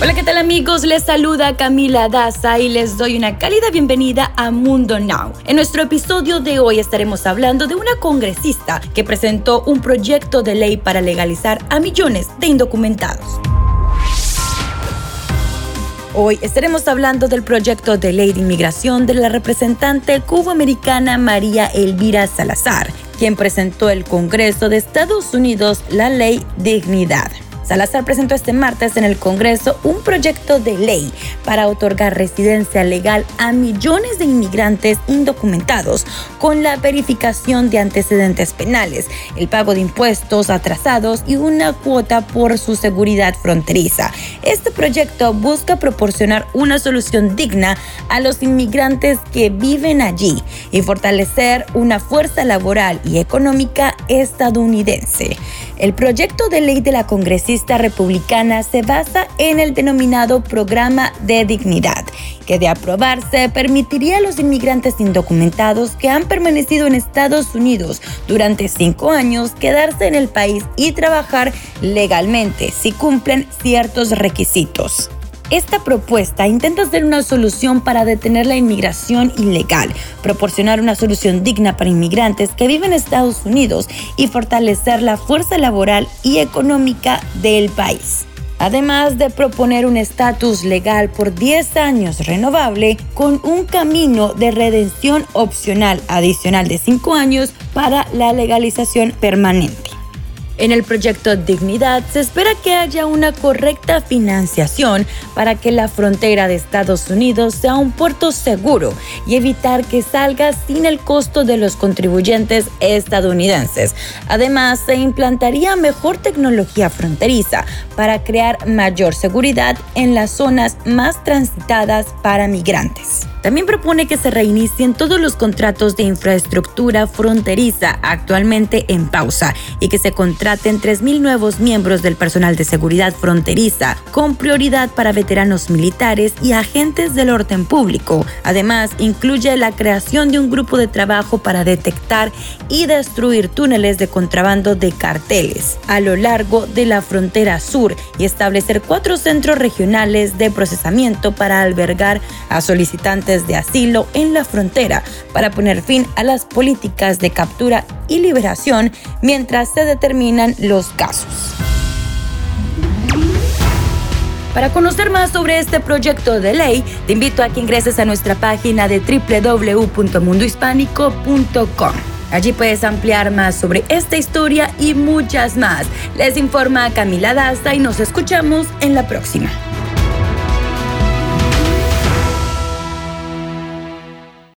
Hola, ¿qué tal amigos? Les saluda Camila Daza y les doy una cálida bienvenida a Mundo Now. En nuestro episodio de hoy estaremos hablando de una congresista que presentó un proyecto de ley para legalizar a millones de indocumentados. Hoy estaremos hablando del proyecto de ley de inmigración de la representante cuboamericana María Elvira Salazar, quien presentó el Congreso de Estados Unidos la ley Dignidad. Salazar presentó este martes en el Congreso un proyecto de ley para otorgar residencia legal a millones de inmigrantes indocumentados con la verificación de antecedentes penales, el pago de impuestos atrasados y una cuota por su seguridad fronteriza. Este proyecto busca proporcionar una solución digna a los inmigrantes que viven allí y fortalecer una fuerza laboral y económica estadounidense. El proyecto de ley de la congresista republicana se basa en el denominado Programa de Dignidad, que de aprobarse permitiría a los inmigrantes indocumentados que han permanecido en Estados Unidos durante cinco años quedarse en el país y trabajar legalmente si cumplen ciertos requisitos. Esta propuesta intenta ser una solución para detener la inmigración ilegal, proporcionar una solución digna para inmigrantes que viven en Estados Unidos y fortalecer la fuerza laboral y económica del país. Además de proponer un estatus legal por 10 años renovable con un camino de redención opcional adicional de 5 años para la legalización permanente. En el proyecto Dignidad se espera que haya una correcta financiación para que la frontera de Estados Unidos sea un puerto seguro y evitar que salga sin el costo de los contribuyentes estadounidenses. Además, se implantaría mejor tecnología fronteriza para crear mayor seguridad en las zonas más transitadas para migrantes. También propone que se reinicien todos los contratos de infraestructura fronteriza actualmente en pausa y que se contraten 3.000 nuevos miembros del personal de seguridad fronteriza con prioridad para veteranos militares y agentes del orden público. Además, incluye la creación de un grupo de trabajo para detectar y destruir túneles de contrabando de carteles a lo largo de la frontera sur y establecer cuatro centros regionales de procesamiento para albergar a solicitantes de asilo en la frontera para poner fin a las políticas de captura y liberación mientras se los casos. Para conocer más sobre este proyecto de ley, te invito a que ingreses a nuestra página de www.mundohispánico.com. Allí puedes ampliar más sobre esta historia y muchas más. Les informa Camila Daza y nos escuchamos en la próxima.